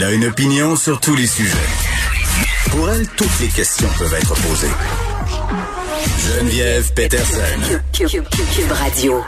Elle a une opinion sur tous les sujets. Pour elle, toutes les questions peuvent être posées. Geneviève Peterson. Cube Radio.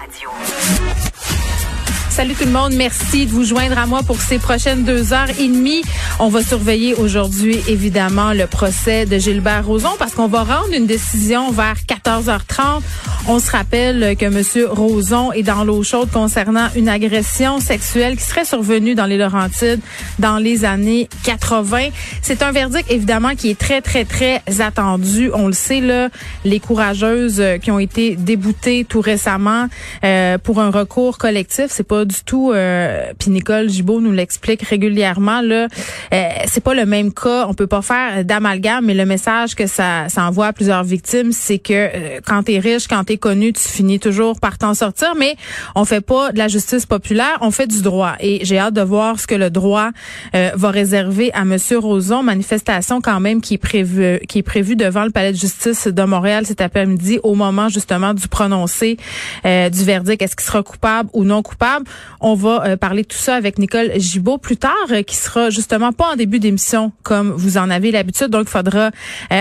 Salut tout le monde. Merci de vous joindre à moi pour ces prochaines deux heures et demie. On va surveiller aujourd'hui, évidemment, le procès de Gilbert Rozon parce qu'on va rendre une décision vers 14h30. On se rappelle que M. Roson est dans l'eau chaude concernant une agression sexuelle qui serait survenue dans les Laurentides dans les années 80. C'est un verdict, évidemment, qui est très, très, très attendu. On le sait, là, les courageuses qui ont été déboutées tout récemment euh, pour un recours collectif, c'est pas du tout, euh, puis Nicole Gibault nous l'explique régulièrement, là, euh, c'est pas le même cas. On peut pas faire d'amalgame, mais le message que ça, ça envoie à plusieurs victimes, c'est que euh, quand t'es riche, quand connu, tu finis toujours par t'en sortir, mais on fait pas de la justice populaire, on fait du droit. Et j'ai hâte de voir ce que le droit euh, va réserver à Monsieur Roson. Manifestation quand même qui est prévue, qui est prévue devant le palais de justice de Montréal cet après-midi, au moment justement du prononcé euh, du verdict. Est-ce qu'il sera coupable ou non coupable? On va euh, parler de tout ça avec Nicole Gibault plus tard, qui sera justement pas en début d'émission comme vous en avez l'habitude. Donc, il faudra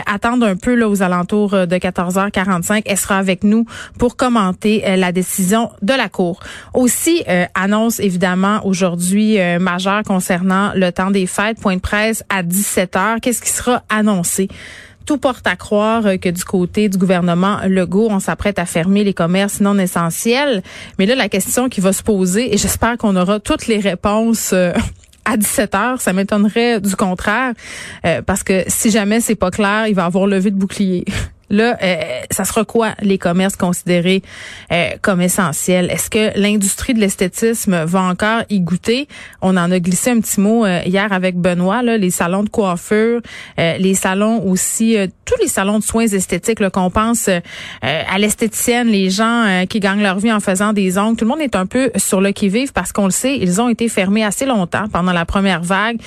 attendre un peu là aux alentours de 14h45. Elle sera avec nous pour commenter euh, la décision de la Cour. Aussi, euh, annonce évidemment aujourd'hui euh, majeure concernant le temps des fêtes, point de presse à 17 h Qu'est-ce qui sera annoncé? tout porte à croire que du côté du gouvernement Legault, on s'apprête à fermer les commerces non essentiels. Mais là, la question qui va se poser, et j'espère qu'on aura toutes les réponses à 17 heures, ça m'étonnerait du contraire, parce que si jamais c'est pas clair, il va avoir levé de bouclier. Là, euh, ça sera quoi les commerces considérés euh, comme essentiels? Est-ce que l'industrie de l'esthétisme va encore y goûter? On en a glissé un petit mot euh, hier avec Benoît, là, les salons de coiffure, les salons aussi, tous les salons de soins esthétiques, qu'on pense à l'esthéticienne, les gens qui gagnent leur vie en faisant des ongles. Tout le monde est un peu sur le qui-vive parce qu'on le sait, ils ont été fermés assez longtemps pendant la première vague.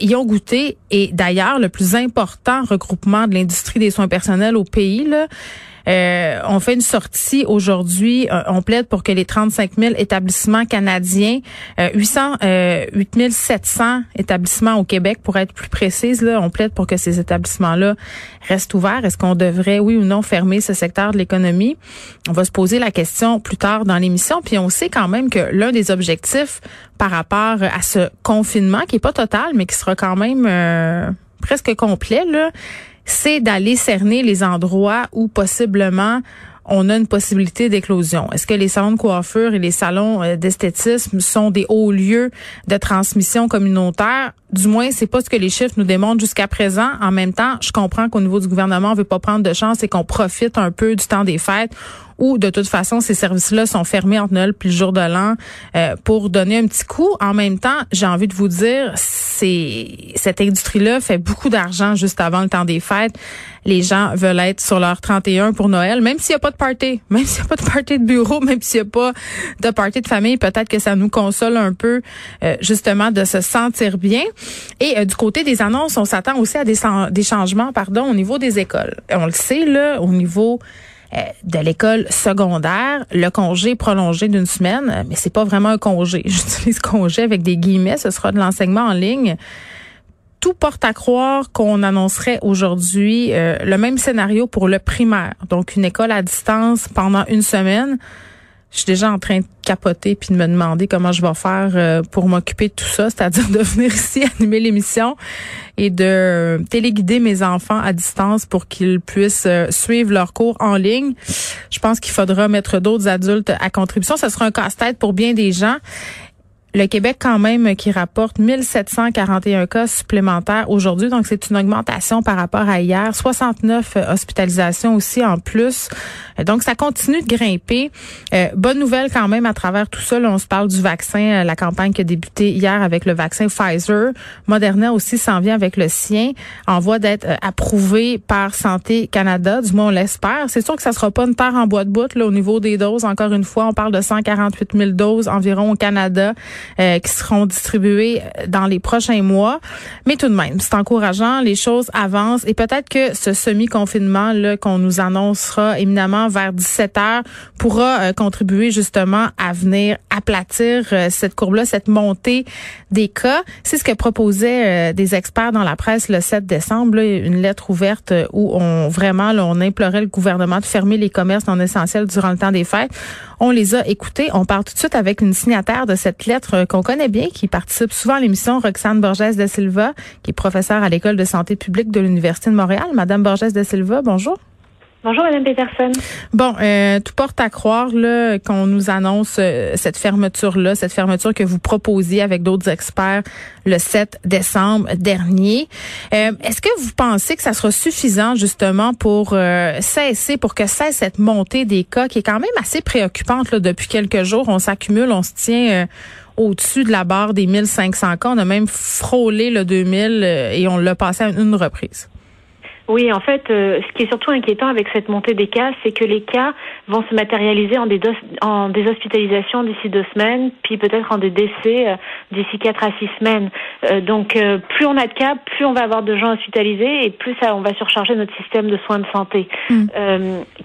ils ont goûté et d'ailleurs, le plus important regroupement de l'industrie des soins personnels au pays euh, on fait une sortie aujourd'hui. Euh, on plaide pour que les 35 000 établissements canadiens, euh, 800, euh, 8 700 établissements au Québec, pour être plus précise, là, on plaide pour que ces établissements-là restent ouverts. Est-ce qu'on devrait, oui ou non, fermer ce secteur de l'économie? On va se poser la question plus tard dans l'émission. Puis on sait quand même que l'un des objectifs par rapport à ce confinement, qui est pas total, mais qui sera quand même presque complet, c'est d'aller cerner les endroits où possiblement on a une possibilité d'éclosion. Est-ce que les salons de coiffure et les salons euh, d'esthétisme sont des hauts lieux de transmission communautaire? Du moins, c'est pas ce que les chiffres nous démontrent jusqu'à présent. En même temps, je comprends qu'au niveau du gouvernement, on veut pas prendre de chance et qu'on profite un peu du temps des fêtes où de toute façon ces services-là sont fermés entre Noël puis le jour de l'an euh, pour donner un petit coup. En même temps, j'ai envie de vous dire, c'est cette industrie-là fait beaucoup d'argent juste avant le temps des fêtes. Les gens veulent être sur leur 31 pour Noël, même s'il n'y a pas de party, même s'il n'y a pas de party de bureau, même s'il n'y a pas de party de famille, peut-être que ça nous console un peu euh, justement de se sentir bien. Et euh, du côté des annonces, on s'attend aussi à des, des changements, pardon, au niveau des écoles. On le sait là, au niveau de l'école secondaire, le congé prolongé d'une semaine, euh, mais c'est pas vraiment un congé. J'utilise congé avec des guillemets, ce sera de l'enseignement en ligne. Tout porte à croire qu'on annoncerait aujourd'hui euh, le même scénario pour le primaire, donc une école à distance pendant une semaine je suis déjà en train de capoter puis de me demander comment je vais faire euh, pour m'occuper de tout ça, c'est-à-dire de venir ici animer l'émission et de téléguider mes enfants à distance pour qu'ils puissent euh, suivre leurs cours en ligne. Je pense qu'il faudra mettre d'autres adultes à contribution. Ce sera un casse-tête pour bien des gens. Le Québec, quand même, qui rapporte 1741 cas supplémentaires aujourd'hui. Donc, c'est une augmentation par rapport à hier. 69 hospitalisations aussi en plus. Donc, ça continue de grimper. Euh, bonne nouvelle quand même à travers tout ça. on se parle du vaccin, euh, la campagne qui a débuté hier avec le vaccin Pfizer. Moderna aussi s'en vient avec le sien, en voie d'être euh, approuvé par Santé Canada. Du moins, on l'espère. C'est sûr que ça sera pas une terre en bois de bout là, au niveau des doses. Encore une fois, on parle de 148 000 doses environ au Canada qui seront distribuées dans les prochains mois. Mais tout de même, c'est encourageant. Les choses avancent et peut-être que ce semi-confinement là qu'on nous annoncera éminemment vers 17 heures pourra contribuer justement à venir aplatir cette courbe-là, cette montée des cas. C'est ce que proposaient des experts dans la presse le 7 décembre, une lettre ouverte où on vraiment on implorait le gouvernement de fermer les commerces non essentiels durant le temps des fêtes. On les a écoutés. On part tout de suite avec une signataire de cette lettre qu'on connaît bien, qui participe souvent à l'émission, Roxane Borges de Silva, qui est professeure à l'École de santé publique de l'Université de Montréal. Madame Borges de Silva, bonjour. Bonjour, Madame Peterson. Bon, euh, tout porte à croire là qu'on nous annonce euh, cette fermeture-là, cette fermeture que vous proposiez avec d'autres experts le 7 décembre dernier. Euh, est-ce que vous pensez que ça sera suffisant justement pour cesser, pour que cesse cette montée des cas qui est quand même assez préoccupante là, depuis quelques jours? On s'accumule, on se tient au-dessus de la barre des 1500 cas. On a même frôlé le 2000 et on l'a passé à une reprise. Oui, en fait, euh, ce qui est surtout inquiétant avec cette montée des cas, c'est que les cas vont se matérialiser en des, en des hospitalisations d'ici deux semaines, puis peut-être en des décès euh, d'ici quatre à six semaines. Euh, donc, plus on a de cas, plus on va avoir de gens hospitalisés et plus ça, on va surcharger notre système de soins de santé, mm.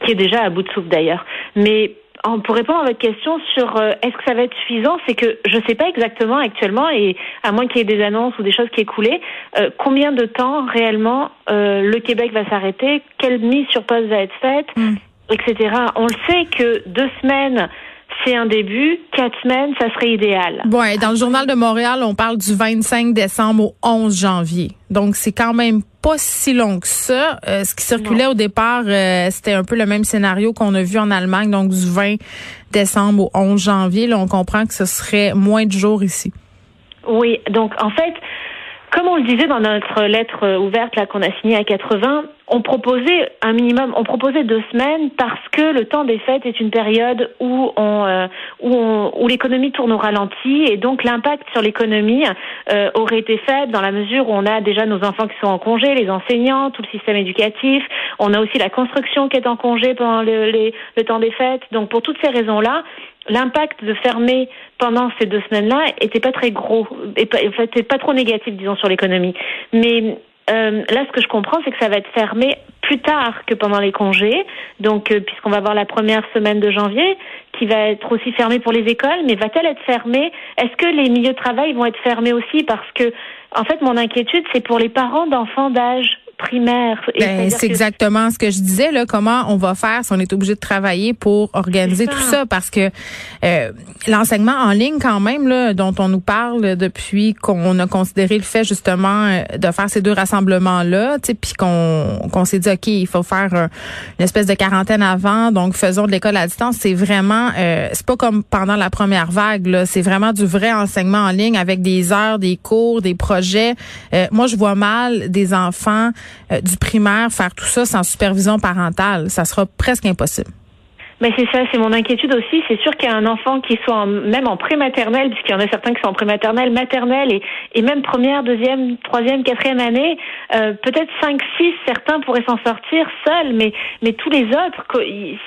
qui est déjà à bout de souffle d'ailleurs. Mais pour répondre à votre question sur euh, est-ce que ça va être suffisant, c'est que je ne sais pas exactement actuellement, et à moins qu'il y ait des annonces ou des choses qui aient coulé, euh, combien de temps réellement euh, le Québec va s'arrêter, quelle mise sur pause va être faite, hmm. etc. On le sait que deux semaines c'est un début. Quatre semaines, ça serait idéal. Bon, dans le journal de Montréal, on parle du 25 décembre au 11 janvier. Donc, c'est quand même pas si long que ça. Euh, ce qui circulait au départ, euh, c'était un peu le même scénario qu'on a vu en Allemagne, donc du 20 décembre au 11 janvier. Là, on comprend que ce serait moins de jours ici. Oui, donc en fait, comme on le disait dans notre lettre ouverte là qu'on a signée à 80, on proposait un minimum, on proposait deux semaines parce que le temps des fêtes est une période où on, euh, où, où l'économie tourne au ralenti et donc l'impact sur l'économie euh, aurait été faible dans la mesure où on a déjà nos enfants qui sont en congé, les enseignants, tout le système éducatif, on a aussi la construction qui est en congé pendant le, le temps des fêtes. Donc pour toutes ces raisons-là, l'impact de fermer pendant ces deux semaines-là était pas très gros, et en fait, pas trop négatif, disons, sur l'économie. Mais euh, là, ce que je comprends, c'est que ça va être fermé plus tard que pendant les congés. Donc, euh, puisqu'on va avoir la première semaine de janvier, qui va être aussi fermée pour les écoles, mais va-t-elle être fermée? Est-ce que les milieux de travail vont être fermés aussi? Parce que, en fait, mon inquiétude, c'est pour les parents d'enfants d'âge primaire. Ben, c'est exactement ce que je disais là. Comment on va faire si on est obligé de travailler pour organiser tout ça Parce que euh, l'enseignement en ligne, quand même, là, dont on nous parle depuis qu'on a considéré le fait justement euh, de faire ces deux rassemblements là, puis qu'on qu'on s'est dit ok, il faut faire une espèce de quarantaine avant, donc faisons de l'école à distance. C'est vraiment, euh, c'est pas comme pendant la première vague. Là, c'est vraiment du vrai enseignement en ligne avec des heures, des cours, des projets. moi, je vois mal des enfants euh, du primaire faire tout ça sans supervision parentale. Ça sera presque impossible. Mais c'est ça, c'est mon inquiétude aussi. C'est sûr qu'il y a un enfant qui soit même en prématernelle, puisqu'il y en a certains qui sont en prématernelle, maternelle et, et même première, deuxième, troisième, quatrième année. Euh, peut-être cinq, six, certains pourraient s'en sortir seuls, mais mais tous les autres,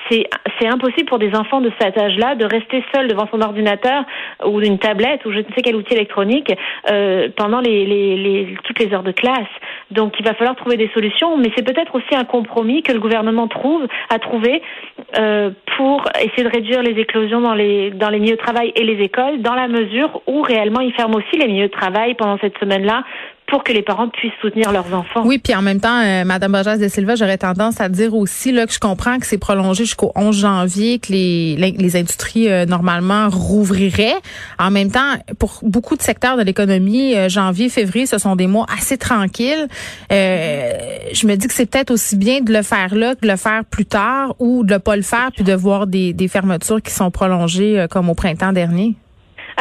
c'est c'est impossible pour des enfants de cet âge-là de rester seuls devant son ordinateur ou une tablette ou je ne sais quel outil électronique euh, pendant les, les, les toutes les heures de classe. Donc il va falloir trouver des solutions, mais c'est peut-être aussi un compromis que le gouvernement trouve a trouvé. Euh, pour essayer de réduire les éclosions dans les dans les milieux de travail et les écoles, dans la mesure où réellement ils ferment aussi les milieux de travail pendant cette semaine-là pour que les parents puissent soutenir leurs enfants. Oui, puis en même temps, euh, Madame Borges de Silva, j'aurais tendance à dire aussi là que je comprends que c'est prolongé jusqu'au 11 janvier, que les les, industries euh, normalement rouvriraient. En même temps, pour beaucoup de secteurs de l'économie, euh, janvier, février, ce sont des mois assez tranquilles. je me dis que c'est peut-être aussi bien de le faire là que de le faire plus tard ou de ne pas le faire puis de voir des, des fermetures qui sont prolongées comme au printemps dernier.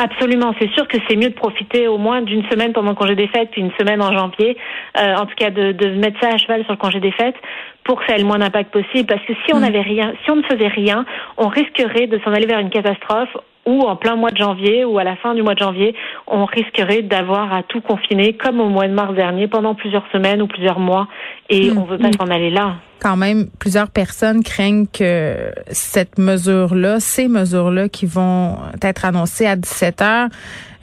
Absolument, c'est sûr que c'est mieux de profiter au moins d'une semaine pendant le congé des fêtes, puis une semaine en janvier, euh, en tout cas de, de, mettre ça à cheval sur le congé des fêtes pour que ça ait le moins d'impact possible. Parce que si on mm. n'avait rien, si on ne faisait rien, on risquerait de s'en aller vers une catastrophe ou en plein mois de janvier ou à la fin du mois de janvier, on risquerait d'avoir à tout confiner comme au mois de mars dernier pendant plusieurs semaines ou plusieurs mois et mm. on veut pas mm. s'en aller là. quand même, plusieurs personnes craignent que cette mesure-là, ces mesures-là qui vont être annoncées à 17 heures,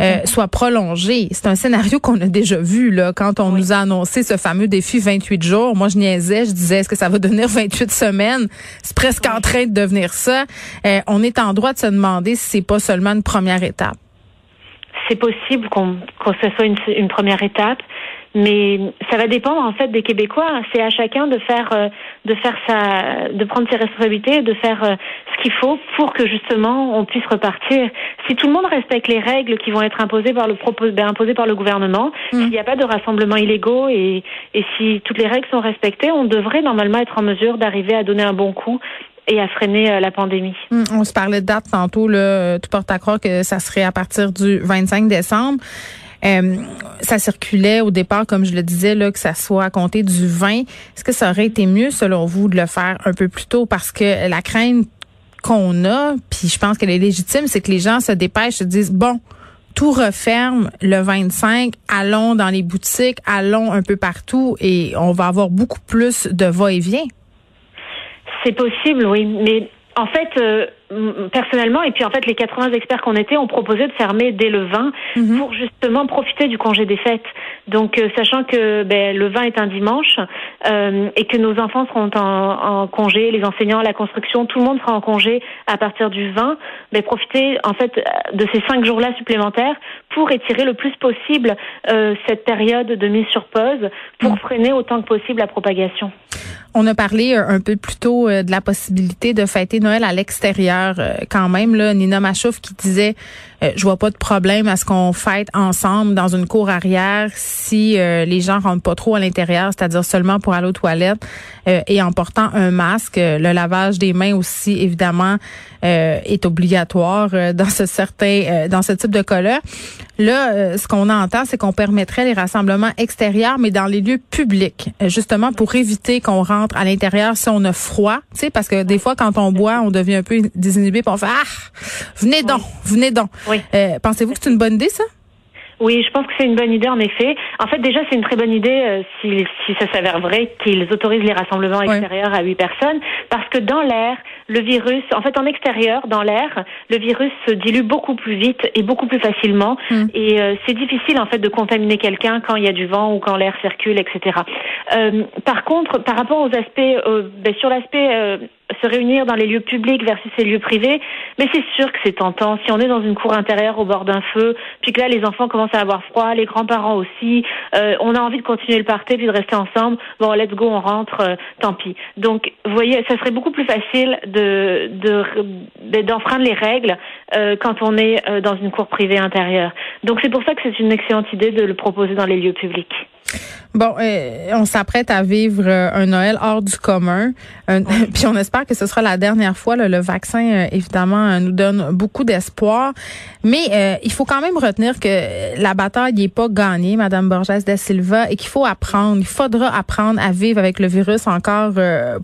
euh, mm-hmm. soient prolongées. C'est un scénario qu'on a déjà vu là quand on nous a annoncé ce fameux défi 28 jours. Moi, je niaisais, je disais est-ce que ça va devenir 28 semaines? C'est presque en train de devenir ça. Euh, on est en droit de se demander si c'est pas seulement une première étape. C'est possible qu'on que ce soit une, une première étape. Mais ça va dépendre en fait des Québécois. C'est à chacun de faire euh, de faire sa de prendre ses responsabilités, de faire euh, ce qu'il faut pour que justement on puisse repartir. Si tout le monde respecte les règles qui vont être imposées par le ben, imposées par le gouvernement, mmh. s'il n'y a pas de rassemblements illégaux et et si toutes les règles sont respectées, on devrait normalement être en mesure d'arriver à donner un bon coup et à freiner euh, la pandémie. Mmh, on se parlait de date tantôt, là, tout porte à croire que ça serait à partir du 25 décembre. Euh, ça circulait au départ, comme je le disais, là, que ça soit à compter du 20. Est-ce que ça aurait été mieux, selon vous, de le faire un peu plus tôt? Parce que la crainte qu'on a, puis je pense qu'elle est légitime, c'est que les gens se dépêchent, se disent, bon, tout referme le 25, allons dans les boutiques, allons un peu partout et on va avoir beaucoup plus de va-et-vient. C'est possible, oui, mais en fait, euh, personnellement, et puis en fait, les 80 experts qu'on était ont proposé de fermer dès le 20 mhm. pour justement profiter du congé des fêtes. Donc, euh, sachant que ben, le 20 est un dimanche euh, et que nos enfants seront en, en, congé, les enseignants, la construction, tout le monde sera en congé à partir du 20, ben, profiter en fait de ces cinq jours-là supplémentaires pour étirer le plus possible euh, cette période de mise sur pause pour mhm. freiner autant que possible la propagation. On a parlé euh, un peu plus tôt euh, de la possibilité de fêter Noël à l'extérieur euh, quand même. Là, Nina Machouf qui disait je vois pas de problème à ce qu'on fête ensemble dans une cour arrière si les gens rentrent pas trop à l'intérieur, c'est-à-dire seulement pour aller aux toilettes et en portant un masque. Le lavage des mains aussi, évidemment, est obligatoire dans ce certain dans ce type de cas-là. Là, ce qu'on entend, c'est qu'on permettrait les rassemblements extérieurs, mais dans les lieux publics, justement pour éviter qu'on rentre à l'intérieur si on a froid, tu sais, parce que des fois, quand on boit, on devient un peu désinhibé, puis on fait ah, venez donc, venez donc. Euh, pensez-vous que c'est une bonne idée ça? Oui, je pense que c'est une bonne idée en effet. En fait, déjà, c'est une très bonne idée euh, si, si ça s'avère vrai qu'ils autorisent les rassemblements extérieurs à huit personnes, parce que dans l'air, le virus, en fait, en extérieur, dans l'air, le virus se dilue beaucoup plus vite et beaucoup plus facilement, hmm. et euh, c'est difficile en fait de contaminer quelqu'un quand il y a du vent ou quand l'air circule, etc. Euh, par contre, par rapport aux aspects, ben, sur l'aspect se réunir dans les lieux publics versus les lieux privés, mais c'est sûr que c'est tentant. Si on est dans une cour intérieure au bord d'un feu, puis que là les enfants commencent à avoir froid, les grands-parents aussi, euh, on a envie de continuer le party puis de rester ensemble. Bon, let's go, on rentre, euh, tant pis. Donc, vous voyez, ça serait beaucoup plus facile de d'enfreindre les règles euh, quand on est dans une cour privée intérieure. Donc, c'est pour ça que c'est une excellente idée de le proposer dans les lieux publics. Bon, euh, on s'apprête à vivre euh, un Noël hors du commun. puis on espère que ce sera la dernière fois. le vaccin, euh, évidemment, nous donne beaucoup d'espoir. Mais il faut quand même retenir que la bataille n'est pas gagnée, Madame Borges da Silva, et qu'il faut apprendre. Il faudra apprendre à vivre avec le virus encore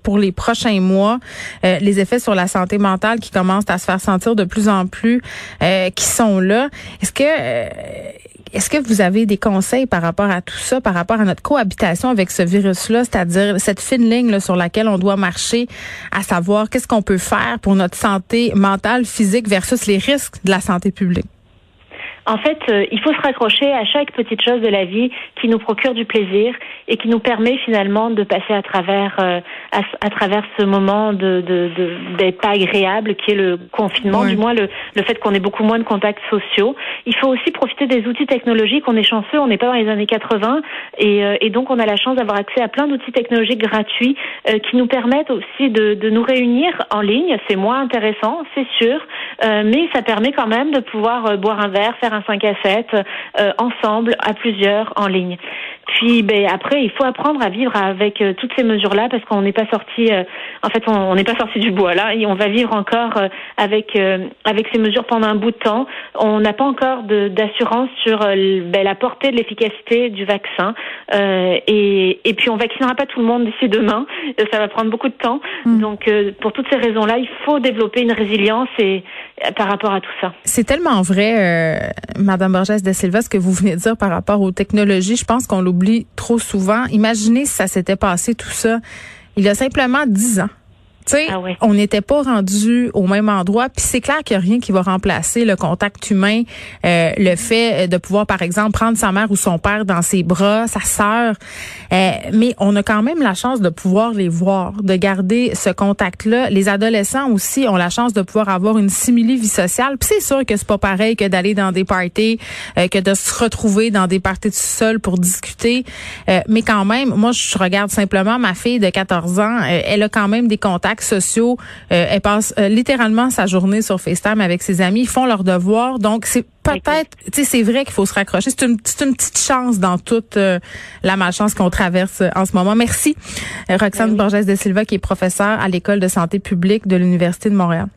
pour les prochains mois. les effets sur la santé mentale qui commencent à se faire sentir de plus en plus, qui sont là. Est-ce que est-ce que vous avez des conseils par rapport à tout ça, par rapport à notre cohabitation avec ce virus-là, c'est-à-dire cette fine ligne sur laquelle on doit marcher, à savoir qu'est-ce qu'on peut faire pour notre santé mentale, physique versus les risques de la santé publique? En fait, euh, il faut se raccrocher à chaque petite chose de la vie qui nous procure du plaisir et qui nous permet finalement de passer à travers euh, à, travers ce moment de, de, de pas agréable qui est le confinement, du moins le, le fait qu'on ait beaucoup moins de contacts sociaux. Il faut aussi profiter des outils technologiques. On est chanceux, on n'est pas dans les années 80 et, euh, et donc on a la chance d'avoir accès à plein d'outils technologiques gratuits qui nous permettent aussi de, de nous réunir en ligne. C'est moins intéressant, c'est sûr, mais ça permet quand même de pouvoir boire un verre, faire un 5 à 7 euh, ensemble, à plusieurs, en ligne. Puis ben, après, il faut apprendre à vivre avec euh, toutes ces mesures-là parce qu'on n'est pas sorti, euh, en fait, on n'est pas sorti du bois là et on va vivre encore avec avec ces mesures pendant un bout de temps. On n'a pas encore d'assurance sur ben, la portée de l'efficacité du vaccin et, et puis on vaccinera pas tout le monde d'ici demain. Ça va prendre beaucoup de temps. Mm. Donc pour toutes ces raisons-là, il faut développer une résilience et par rapport à tout ça. C'est tellement vrai Madame Borges de Silva, ce que vous venez de dire par rapport aux technologies, je pense qu'on l'oublie trop souvent. Imaginez si ça s'était passé tout ça il y a simplement 10 ans. Tu sais, Ah on n'était pas rendu au même endroit. Puis c'est clair qu'il n'y a rien qui va remplacer le contact humain, euh, le fait de pouvoir, par exemple, prendre sa mère ou son père dans ses bras, sa sœur. Euh, mais on a quand même la chance de pouvoir les voir, de garder ce contact-là. Les adolescents aussi ont la chance de pouvoir avoir une simili vie sociale. Puis c'est sûr que c'est pas pareil que d'aller dans des parties, euh, que de se retrouver dans des parties tout seul pour discuter. Euh, mais quand même, moi, je regarde simplement ma fille de 14 ans. Euh, elle a quand même des contacts sociaux. Euh, elle passe euh, littéralement sa journée sur FaceTime avec ses amis. Ils font leurs devoirs. Donc, c'est peut-être, tu sais, c'est vrai qu'il faut se raccrocher. C'est une, une petite chance dans toute euh, la malchance qu'on traverse en ce moment. Merci, Roxane oui. Borges de Silva, qui est professeure à l'École de santé publique de l'Université de Montréal.